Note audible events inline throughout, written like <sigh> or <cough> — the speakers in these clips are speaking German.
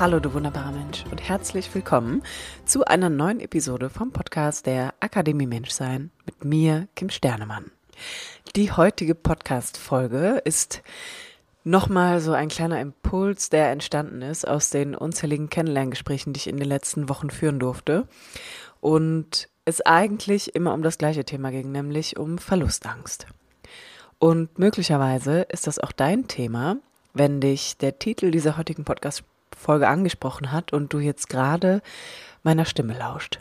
Hallo, du wunderbarer Mensch und herzlich willkommen zu einer neuen Episode vom Podcast der Akademie Menschsein mit mir, Kim Sternemann. Die heutige Podcast-Folge ist nochmal so ein kleiner Impuls, der entstanden ist aus den unzähligen Kennenlerngesprächen, die ich in den letzten Wochen führen durfte. Und es eigentlich immer um das gleiche Thema ging, nämlich um Verlustangst. Und möglicherweise ist das auch dein Thema, wenn dich der Titel dieser heutigen Podcast Folge angesprochen hat und du jetzt gerade meiner Stimme lauscht.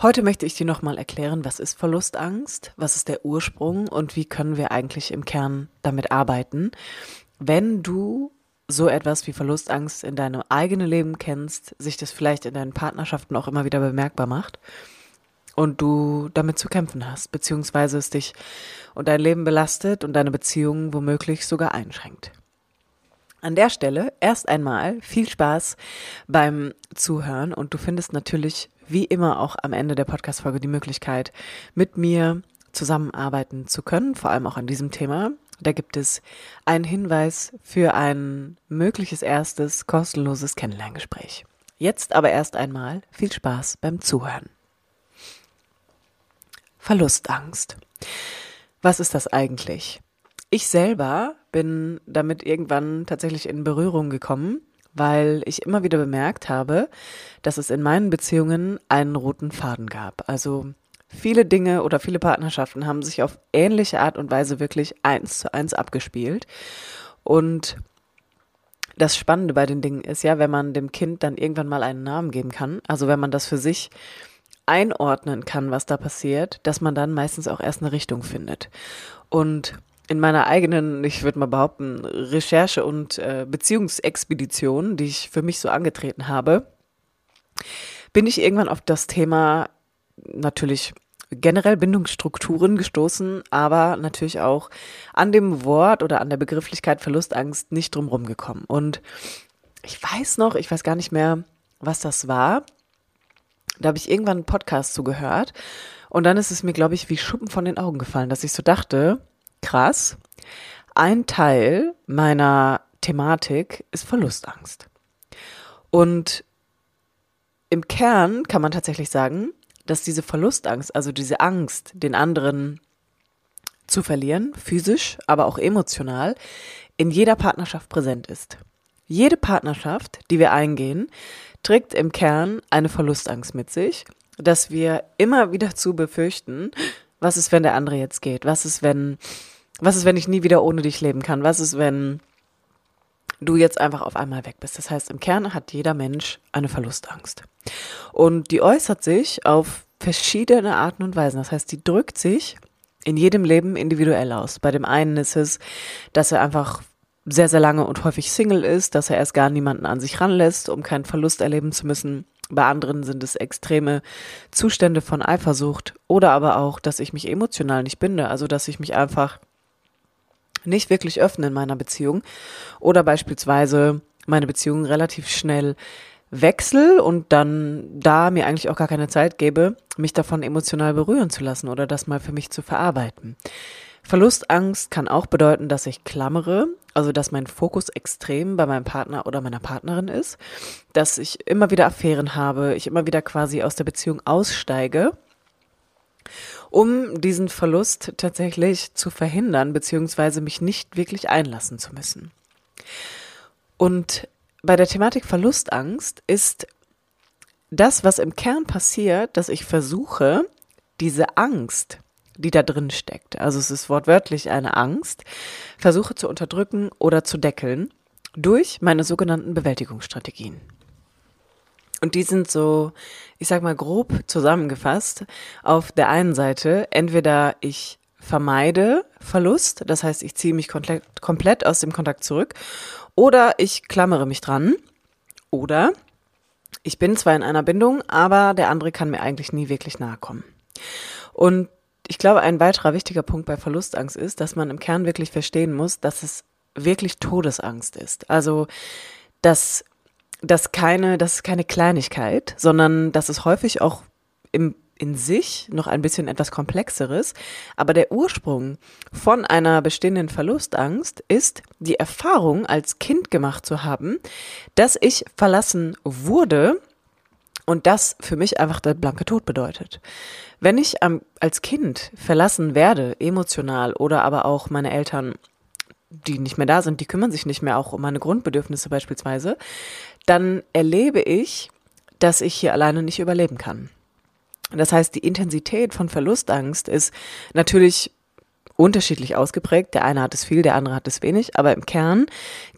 Heute möchte ich dir nochmal erklären, was ist Verlustangst, was ist der Ursprung und wie können wir eigentlich im Kern damit arbeiten, wenn du so etwas wie Verlustangst in deinem eigenen Leben kennst, sich das vielleicht in deinen Partnerschaften auch immer wieder bemerkbar macht und du damit zu kämpfen hast, beziehungsweise es dich und dein Leben belastet und deine Beziehungen womöglich sogar einschränkt. An der Stelle erst einmal viel Spaß beim Zuhören und du findest natürlich wie immer auch am Ende der Podcast-Folge die Möglichkeit, mit mir zusammenarbeiten zu können, vor allem auch an diesem Thema. Da gibt es einen Hinweis für ein mögliches erstes kostenloses Kennenlerngespräch. Jetzt aber erst einmal viel Spaß beim Zuhören. Verlustangst. Was ist das eigentlich? Ich selber bin damit irgendwann tatsächlich in Berührung gekommen, weil ich immer wieder bemerkt habe, dass es in meinen Beziehungen einen roten Faden gab. Also viele Dinge oder viele Partnerschaften haben sich auf ähnliche Art und Weise wirklich eins zu eins abgespielt. Und das Spannende bei den Dingen ist ja, wenn man dem Kind dann irgendwann mal einen Namen geben kann, also wenn man das für sich einordnen kann, was da passiert, dass man dann meistens auch erst eine Richtung findet. Und in meiner eigenen, ich würde mal behaupten, Recherche- und äh, Beziehungsexpedition, die ich für mich so angetreten habe, bin ich irgendwann auf das Thema natürlich generell Bindungsstrukturen gestoßen, aber natürlich auch an dem Wort oder an der Begrifflichkeit Verlustangst nicht drumherum gekommen. Und ich weiß noch, ich weiß gar nicht mehr, was das war. Da habe ich irgendwann einen Podcast zugehört und dann ist es mir, glaube ich, wie Schuppen von den Augen gefallen, dass ich so dachte, krass. Ein Teil meiner Thematik ist Verlustangst. Und im Kern kann man tatsächlich sagen, dass diese Verlustangst, also diese Angst, den anderen zu verlieren, physisch, aber auch emotional, in jeder Partnerschaft präsent ist. Jede Partnerschaft, die wir eingehen, trägt im Kern eine Verlustangst mit sich, dass wir immer wieder zu befürchten, was ist, wenn der andere jetzt geht? Was ist, wenn, was ist, wenn ich nie wieder ohne dich leben kann? Was ist, wenn du jetzt einfach auf einmal weg bist? Das heißt, im Kern hat jeder Mensch eine Verlustangst. Und die äußert sich auf verschiedene Arten und Weisen. Das heißt, die drückt sich in jedem Leben individuell aus. Bei dem einen ist es, dass er einfach sehr, sehr lange und häufig Single ist, dass er erst gar niemanden an sich ranlässt, um keinen Verlust erleben zu müssen. Bei anderen sind es extreme Zustände von Eifersucht oder aber auch, dass ich mich emotional nicht binde, also dass ich mich einfach nicht wirklich öffne in meiner Beziehung oder beispielsweise meine Beziehung relativ schnell wechsel und dann da mir eigentlich auch gar keine Zeit gebe, mich davon emotional berühren zu lassen oder das mal für mich zu verarbeiten. Verlustangst kann auch bedeuten, dass ich klammere, also dass mein Fokus extrem bei meinem Partner oder meiner Partnerin ist, dass ich immer wieder Affären habe, ich immer wieder quasi aus der Beziehung aussteige, um diesen Verlust tatsächlich zu verhindern, beziehungsweise mich nicht wirklich einlassen zu müssen. Und bei der Thematik Verlustangst ist das, was im Kern passiert, dass ich versuche, diese Angst, die da drin steckt. Also es ist wortwörtlich eine Angst, versuche zu unterdrücken oder zu deckeln durch meine sogenannten Bewältigungsstrategien. Und die sind so, ich sag mal grob zusammengefasst. Auf der einen Seite, entweder ich vermeide Verlust, das heißt, ich ziehe mich komplett, aus dem Kontakt zurück, oder ich klammere mich dran, oder ich bin zwar in einer Bindung, aber der andere kann mir eigentlich nie wirklich nahe kommen. Und ich glaube, ein weiterer wichtiger Punkt bei Verlustangst ist, dass man im Kern wirklich verstehen muss, dass es wirklich Todesangst ist. Also, dass das keine, das ist keine Kleinigkeit, sondern dass es häufig auch im in sich noch ein bisschen etwas komplexeres, aber der Ursprung von einer bestehenden Verlustangst ist die Erfahrung als Kind gemacht zu haben, dass ich verlassen wurde und das für mich einfach der blanke Tod bedeutet. Wenn ich ähm, als Kind verlassen werde, emotional oder aber auch meine Eltern die nicht mehr da sind, die kümmern sich nicht mehr auch um meine Grundbedürfnisse beispielsweise, dann erlebe ich, dass ich hier alleine nicht überleben kann. Das heißt, die Intensität von Verlustangst ist natürlich unterschiedlich ausgeprägt. Der eine hat es viel, der andere hat es wenig. Aber im Kern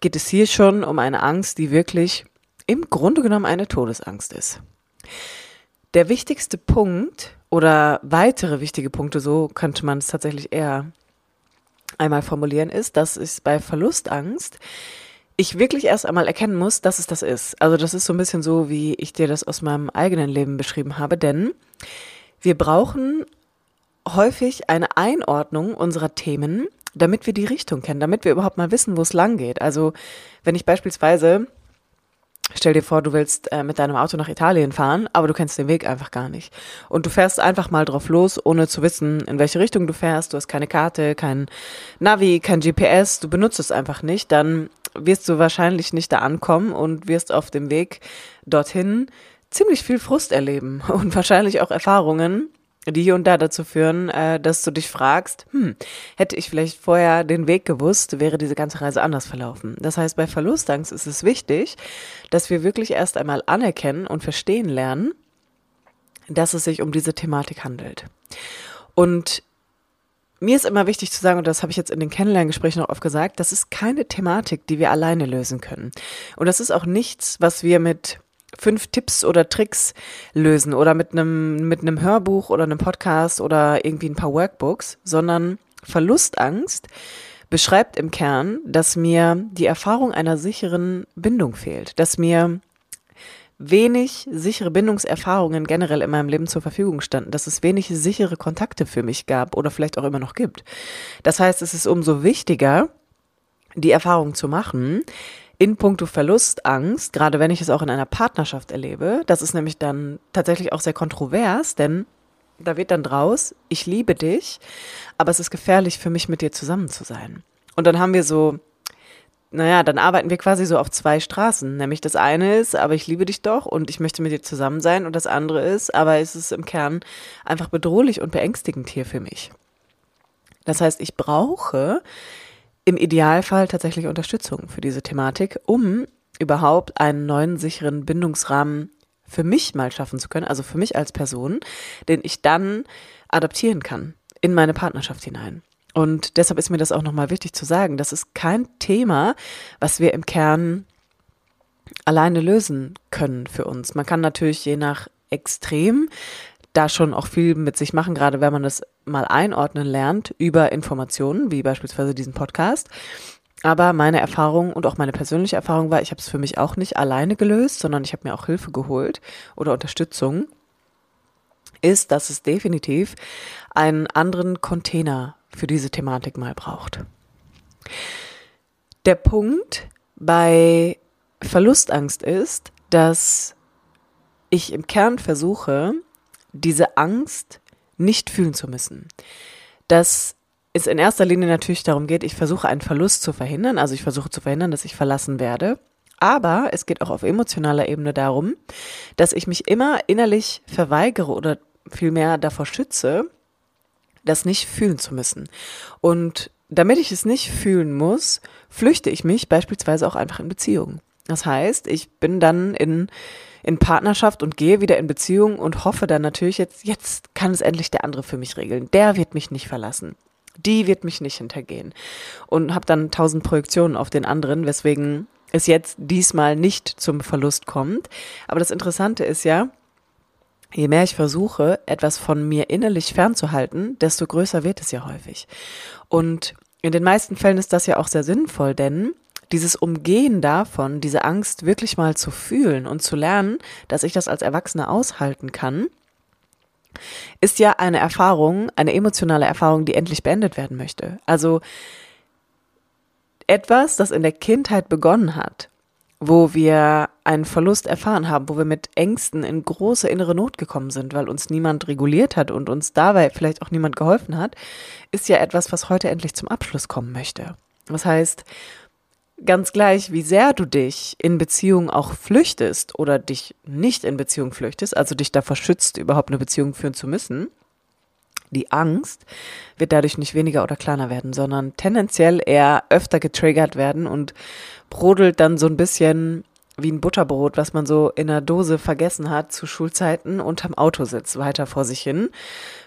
geht es hier schon um eine Angst, die wirklich im Grunde genommen eine Todesangst ist. Der wichtigste Punkt oder weitere wichtige Punkte, so könnte man es tatsächlich eher einmal formulieren, ist, dass es bei Verlustangst ich wirklich erst einmal erkennen muss, dass es das ist. Also das ist so ein bisschen so, wie ich dir das aus meinem eigenen Leben beschrieben habe, denn wir brauchen häufig eine Einordnung unserer Themen, damit wir die Richtung kennen, damit wir überhaupt mal wissen, wo es lang geht. Also wenn ich beispielsweise Stell dir vor, du willst äh, mit deinem Auto nach Italien fahren, aber du kennst den Weg einfach gar nicht. Und du fährst einfach mal drauf los, ohne zu wissen, in welche Richtung du fährst. Du hast keine Karte, kein Navi, kein GPS, du benutzt es einfach nicht. Dann wirst du wahrscheinlich nicht da ankommen und wirst auf dem Weg dorthin ziemlich viel Frust erleben <laughs> und wahrscheinlich auch Erfahrungen, die hier und da dazu führen, äh, dass du dich fragst, hm, hätte ich vielleicht vorher den Weg gewusst, wäre diese ganze Reise anders verlaufen. Das heißt, bei Verlustangst ist es wichtig, dass wir wirklich erst einmal anerkennen und verstehen lernen, dass es sich um diese Thematik handelt. Und mir ist immer wichtig zu sagen, und das habe ich jetzt in den Kennenlerngesprächen auch oft gesagt, das ist keine Thematik, die wir alleine lösen können. Und das ist auch nichts, was wir mit fünf Tipps oder Tricks lösen oder mit einem, mit einem Hörbuch oder einem Podcast oder irgendwie ein paar Workbooks, sondern Verlustangst beschreibt im Kern, dass mir die Erfahrung einer sicheren Bindung fehlt, dass mir wenig sichere Bindungserfahrungen generell in meinem Leben zur Verfügung standen, dass es wenig sichere Kontakte für mich gab oder vielleicht auch immer noch gibt. Das heißt, es ist umso wichtiger, die Erfahrung zu machen, in puncto Verlustangst, gerade wenn ich es auch in einer Partnerschaft erlebe, das ist nämlich dann tatsächlich auch sehr kontrovers, denn da wird dann draus, ich liebe dich, aber es ist gefährlich für mich, mit dir zusammen zu sein. Und dann haben wir so, naja, dann arbeiten wir quasi so auf zwei Straßen. Nämlich das eine ist, aber ich liebe dich doch und ich möchte mit dir zusammen sein. Und das andere ist, aber es ist im Kern einfach bedrohlich und beängstigend hier für mich. Das heißt, ich brauche im Idealfall tatsächlich Unterstützung für diese Thematik, um überhaupt einen neuen sicheren Bindungsrahmen für mich mal schaffen zu können, also für mich als Person, den ich dann adaptieren kann in meine Partnerschaft hinein. Und deshalb ist mir das auch nochmal wichtig zu sagen, das ist kein Thema, was wir im Kern alleine lösen können für uns. Man kann natürlich je nach Extrem da schon auch viel mit sich machen, gerade wenn man das mal einordnen lernt über Informationen, wie beispielsweise diesen Podcast. Aber meine Erfahrung und auch meine persönliche Erfahrung war, ich habe es für mich auch nicht alleine gelöst, sondern ich habe mir auch Hilfe geholt oder Unterstützung, ist, dass es definitiv einen anderen Container für diese Thematik mal braucht. Der Punkt bei Verlustangst ist, dass ich im Kern versuche, diese Angst nicht fühlen zu müssen. Dass es in erster Linie natürlich darum geht, ich versuche einen Verlust zu verhindern, also ich versuche zu verhindern, dass ich verlassen werde. Aber es geht auch auf emotionaler Ebene darum, dass ich mich immer innerlich verweigere oder vielmehr davor schütze, das nicht fühlen zu müssen. Und damit ich es nicht fühlen muss, flüchte ich mich beispielsweise auch einfach in Beziehungen. Das heißt, ich bin dann in in Partnerschaft und gehe wieder in Beziehung und hoffe dann natürlich jetzt, jetzt kann es endlich der andere für mich regeln. Der wird mich nicht verlassen. Die wird mich nicht hintergehen. Und habe dann tausend Projektionen auf den anderen, weswegen es jetzt diesmal nicht zum Verlust kommt. Aber das Interessante ist ja, je mehr ich versuche, etwas von mir innerlich fernzuhalten, desto größer wird es ja häufig. Und in den meisten Fällen ist das ja auch sehr sinnvoll, denn dieses Umgehen davon, diese Angst wirklich mal zu fühlen und zu lernen, dass ich das als Erwachsene aushalten kann, ist ja eine Erfahrung, eine emotionale Erfahrung, die endlich beendet werden möchte. Also etwas, das in der Kindheit begonnen hat, wo wir einen Verlust erfahren haben, wo wir mit Ängsten in große innere Not gekommen sind, weil uns niemand reguliert hat und uns dabei vielleicht auch niemand geholfen hat, ist ja etwas, was heute endlich zum Abschluss kommen möchte. Das heißt, ganz gleich, wie sehr du dich in Beziehung auch flüchtest oder dich nicht in Beziehung flüchtest, also dich davor schützt, überhaupt eine Beziehung führen zu müssen, die Angst wird dadurch nicht weniger oder kleiner werden, sondern tendenziell eher öfter getriggert werden und brodelt dann so ein bisschen wie ein Butterbrot, was man so in der Dose vergessen hat zu Schulzeiten unterm Autositz weiter vor sich hin,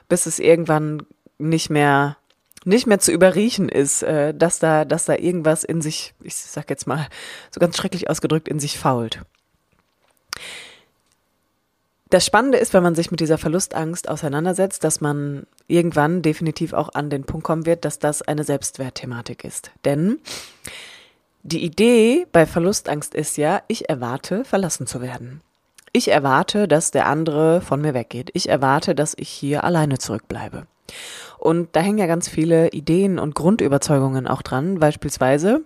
bis es irgendwann nicht mehr nicht mehr zu überriechen ist, äh, dass da dass da irgendwas in sich, ich sag jetzt mal so ganz schrecklich ausgedrückt, in sich fault. Das Spannende ist, wenn man sich mit dieser Verlustangst auseinandersetzt, dass man irgendwann definitiv auch an den Punkt kommen wird, dass das eine Selbstwertthematik ist. Denn die Idee bei Verlustangst ist ja, ich erwarte, verlassen zu werden. Ich erwarte, dass der andere von mir weggeht. Ich erwarte, dass ich hier alleine zurückbleibe. Und da hängen ja ganz viele Ideen und Grundüberzeugungen auch dran. Beispielsweise,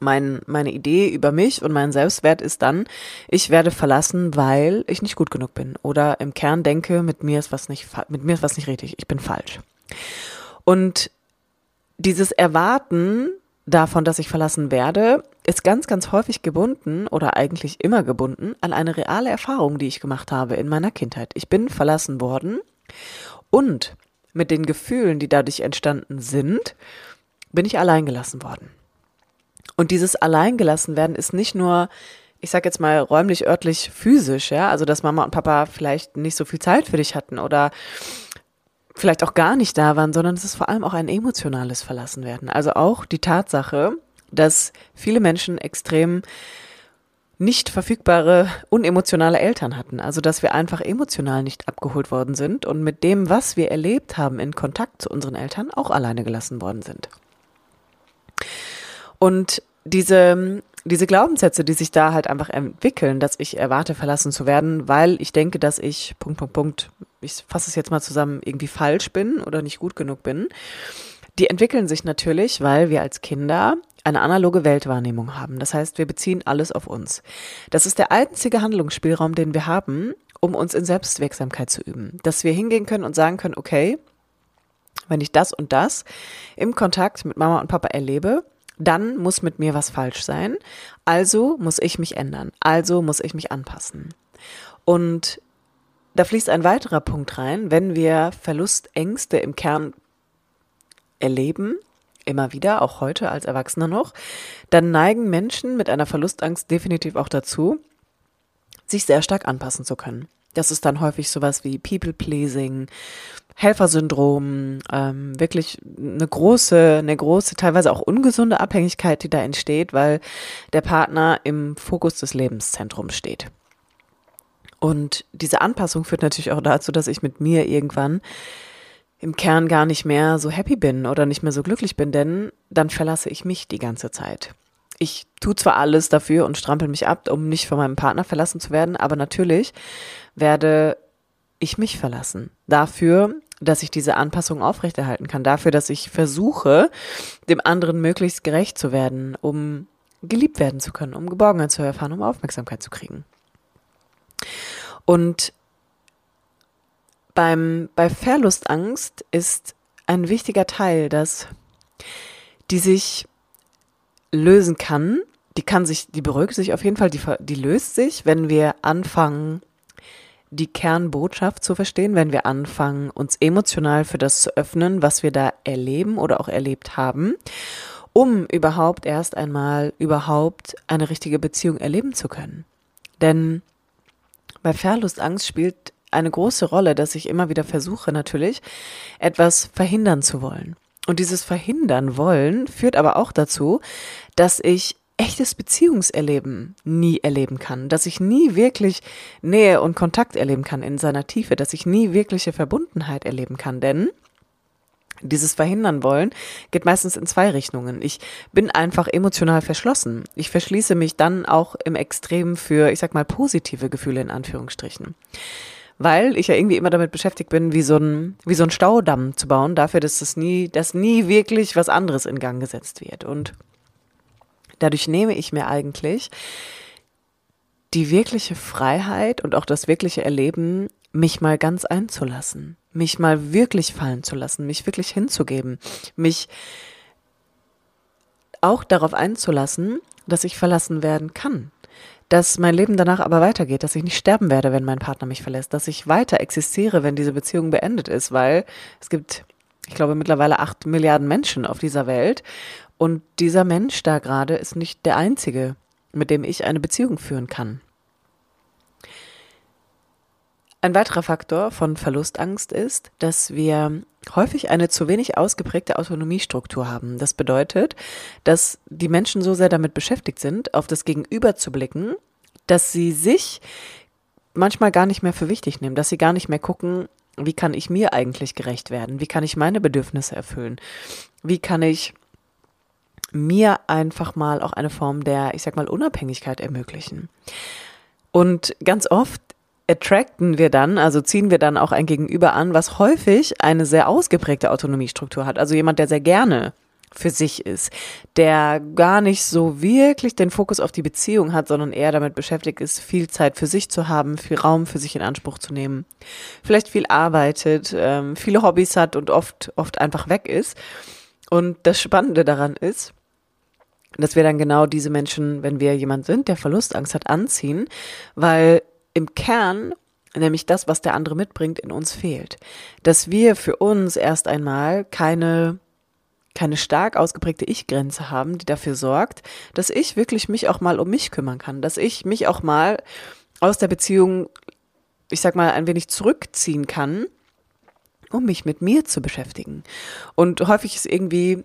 mein, meine Idee über mich und meinen Selbstwert ist dann, ich werde verlassen, weil ich nicht gut genug bin. Oder im Kern denke, mit mir ist was nicht, mit mir ist was nicht richtig, ich bin falsch. Und dieses Erwarten davon, dass ich verlassen werde, ist ganz, ganz häufig gebunden oder eigentlich immer gebunden an eine reale Erfahrung, die ich gemacht habe in meiner Kindheit. Ich bin verlassen worden und mit den Gefühlen, die dadurch entstanden sind, bin ich allein gelassen worden. Und dieses alleingelassen werden ist nicht nur, ich sag jetzt mal räumlich, örtlich, physisch, ja, also dass Mama und Papa vielleicht nicht so viel Zeit für dich hatten oder vielleicht auch gar nicht da waren, sondern es ist vor allem auch ein emotionales Verlassenwerden. Also auch die Tatsache, dass viele Menschen extrem nicht verfügbare, unemotionale Eltern hatten. Also dass wir einfach emotional nicht abgeholt worden sind und mit dem, was wir erlebt haben, in Kontakt zu unseren Eltern auch alleine gelassen worden sind. Und diese, diese Glaubenssätze, die sich da halt einfach entwickeln, dass ich erwarte, verlassen zu werden, weil ich denke, dass ich, Punkt, Punkt, Punkt, ich fasse es jetzt mal zusammen, irgendwie falsch bin oder nicht gut genug bin, die entwickeln sich natürlich, weil wir als Kinder eine analoge Weltwahrnehmung haben. Das heißt, wir beziehen alles auf uns. Das ist der einzige Handlungsspielraum, den wir haben, um uns in Selbstwirksamkeit zu üben. Dass wir hingehen können und sagen können, okay, wenn ich das und das im Kontakt mit Mama und Papa erlebe, dann muss mit mir was falsch sein. Also muss ich mich ändern. Also muss ich mich anpassen. Und da fließt ein weiterer Punkt rein, wenn wir Verlustängste im Kern erleben, immer wieder, auch heute als Erwachsener noch, dann neigen Menschen mit einer Verlustangst definitiv auch dazu, sich sehr stark anpassen zu können. Das ist dann häufig sowas wie People-Pleasing, Helfersyndrom, ähm, wirklich eine große, eine große, teilweise auch ungesunde Abhängigkeit, die da entsteht, weil der Partner im Fokus des Lebenszentrums steht. Und diese Anpassung führt natürlich auch dazu, dass ich mit mir irgendwann im Kern gar nicht mehr so happy bin oder nicht mehr so glücklich bin, denn dann verlasse ich mich die ganze Zeit ich tue zwar alles dafür und strampel mich ab, um nicht von meinem Partner verlassen zu werden, aber natürlich werde ich mich verlassen. Dafür, dass ich diese Anpassung aufrechterhalten kann. Dafür, dass ich versuche, dem anderen möglichst gerecht zu werden, um geliebt werden zu können, um Geborgenheit zu erfahren, um Aufmerksamkeit zu kriegen. Und beim, bei Verlustangst ist ein wichtiger Teil, dass die sich lösen kann. Die kann sich, die beruhigt sich auf jeden Fall, die, die löst sich, wenn wir anfangen, die Kernbotschaft zu verstehen, wenn wir anfangen, uns emotional für das zu öffnen, was wir da erleben oder auch erlebt haben, um überhaupt erst einmal überhaupt eine richtige Beziehung erleben zu können. Denn bei Verlustangst spielt eine große Rolle, dass ich immer wieder versuche, natürlich etwas verhindern zu wollen. Und dieses Verhindern wollen führt aber auch dazu, dass ich echtes Beziehungserleben nie erleben kann, dass ich nie wirklich Nähe und Kontakt erleben kann in seiner Tiefe, dass ich nie wirkliche Verbundenheit erleben kann, denn dieses Verhindern wollen geht meistens in zwei Richtungen. Ich bin einfach emotional verschlossen. Ich verschließe mich dann auch im Extrem für, ich sag mal, positive Gefühle in Anführungsstrichen. Weil ich ja irgendwie immer damit beschäftigt bin, wie so ein, wie so ein Staudamm zu bauen, dafür, dass es nie, dass nie wirklich was anderes in Gang gesetzt wird. Und dadurch nehme ich mir eigentlich die wirkliche Freiheit und auch das wirkliche Erleben, mich mal ganz einzulassen, mich mal wirklich fallen zu lassen, mich wirklich hinzugeben, mich auch darauf einzulassen, dass ich verlassen werden kann, dass mein Leben danach aber weitergeht, dass ich nicht sterben werde, wenn mein Partner mich verlässt, dass ich weiter existiere, wenn diese Beziehung beendet ist, weil es gibt, ich glaube, mittlerweile acht Milliarden Menschen auf dieser Welt und dieser Mensch da gerade ist nicht der einzige, mit dem ich eine Beziehung führen kann. Ein weiterer Faktor von Verlustangst ist, dass wir häufig eine zu wenig ausgeprägte Autonomiestruktur haben. Das bedeutet, dass die Menschen so sehr damit beschäftigt sind, auf das Gegenüber zu blicken, dass sie sich manchmal gar nicht mehr für wichtig nehmen, dass sie gar nicht mehr gucken, wie kann ich mir eigentlich gerecht werden? Wie kann ich meine Bedürfnisse erfüllen? Wie kann ich mir einfach mal auch eine Form der, ich sag mal, Unabhängigkeit ermöglichen? Und ganz oft attracten wir dann, also ziehen wir dann auch ein Gegenüber an, was häufig eine sehr ausgeprägte Autonomiestruktur hat. Also jemand, der sehr gerne für sich ist, der gar nicht so wirklich den Fokus auf die Beziehung hat, sondern eher damit beschäftigt ist, viel Zeit für sich zu haben, viel Raum für sich in Anspruch zu nehmen, vielleicht viel arbeitet, ähm, viele Hobbys hat und oft, oft einfach weg ist. Und das Spannende daran ist, dass wir dann genau diese Menschen, wenn wir jemand sind, der Verlustangst hat, anziehen, weil im Kern nämlich das, was der andere mitbringt, in uns fehlt. Dass wir für uns erst einmal keine keine stark ausgeprägte Ich-Grenze haben, die dafür sorgt, dass ich wirklich mich auch mal um mich kümmern kann, dass ich mich auch mal aus der Beziehung, ich sag mal, ein wenig zurückziehen kann, um mich mit mir zu beschäftigen. Und häufig ist irgendwie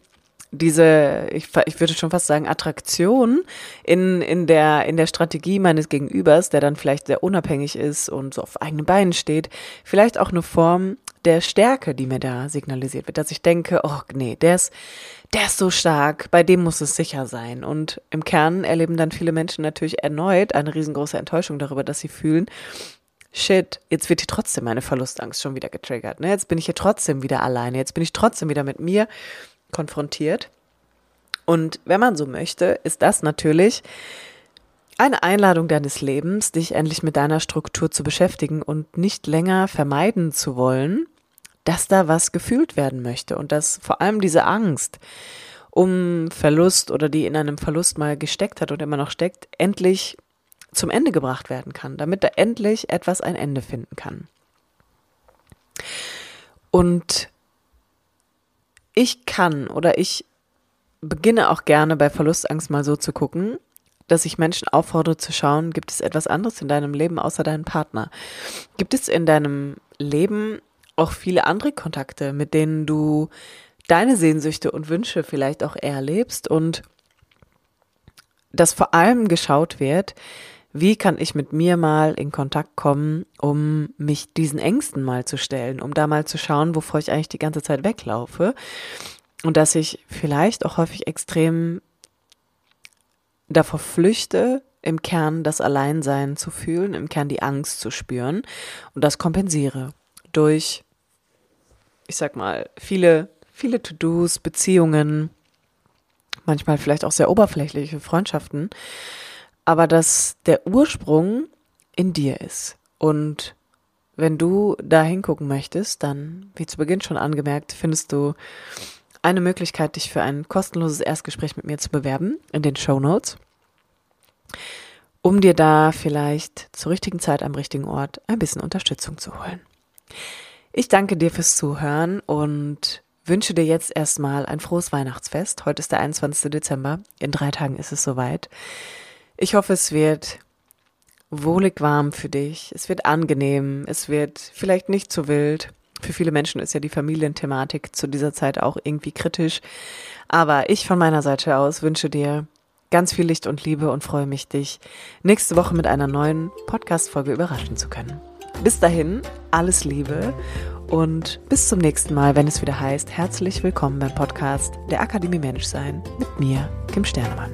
diese, ich, ich würde schon fast sagen, Attraktion in, in, der, in der Strategie meines Gegenübers, der dann vielleicht sehr unabhängig ist und so auf eigenen Beinen steht, vielleicht auch eine Form der Stärke, die mir da signalisiert wird, dass ich denke, oh nee, der ist, der ist so stark, bei dem muss es sicher sein. Und im Kern erleben dann viele Menschen natürlich erneut eine riesengroße Enttäuschung darüber, dass sie fühlen, shit, jetzt wird hier trotzdem meine Verlustangst schon wieder getriggert. Ne? Jetzt bin ich hier trotzdem wieder alleine, jetzt bin ich trotzdem wieder mit mir konfrontiert. Und wenn man so möchte, ist das natürlich eine Einladung deines Lebens, dich endlich mit deiner Struktur zu beschäftigen und nicht länger vermeiden zu wollen, dass da was gefühlt werden möchte und dass vor allem diese Angst um Verlust oder die in einem Verlust mal gesteckt hat und immer noch steckt, endlich zum Ende gebracht werden kann, damit da endlich etwas ein Ende finden kann. Und ich kann oder ich beginne auch gerne bei Verlustangst mal so zu gucken, dass ich Menschen auffordere zu schauen, gibt es etwas anderes in deinem Leben außer deinem Partner? Gibt es in deinem Leben auch viele andere Kontakte, mit denen du deine Sehnsüchte und Wünsche vielleicht auch erlebst und dass vor allem geschaut wird, wie kann ich mit mir mal in Kontakt kommen, um mich diesen Ängsten mal zu stellen, um da mal zu schauen, wovor ich eigentlich die ganze Zeit weglaufe. Und dass ich vielleicht auch häufig extrem davor flüchte, im Kern das Alleinsein zu fühlen, im Kern die Angst zu spüren und das kompensiere durch, ich sag mal, viele, viele To-Dos, Beziehungen, manchmal vielleicht auch sehr oberflächliche Freundschaften, aber dass der Ursprung in dir ist. Und wenn du da hingucken möchtest, dann, wie zu Beginn schon angemerkt, findest du eine Möglichkeit, dich für ein kostenloses Erstgespräch mit mir zu bewerben in den Show Notes, um dir da vielleicht zur richtigen Zeit am richtigen Ort ein bisschen Unterstützung zu holen. Ich danke dir fürs Zuhören und wünsche dir jetzt erstmal ein frohes Weihnachtsfest. Heute ist der 21. Dezember. In drei Tagen ist es soweit. Ich hoffe, es wird wohlig warm für dich. Es wird angenehm. Es wird vielleicht nicht zu wild. Für viele Menschen ist ja die Familienthematik zu dieser Zeit auch irgendwie kritisch. Aber ich von meiner Seite aus wünsche dir ganz viel Licht und Liebe und freue mich, dich nächste Woche mit einer neuen Podcast-Folge überraschen zu können. Bis dahin, alles Liebe und bis zum nächsten Mal, wenn es wieder heißt, herzlich willkommen beim Podcast der Akademie Menschsein mit mir, Kim Sternemann.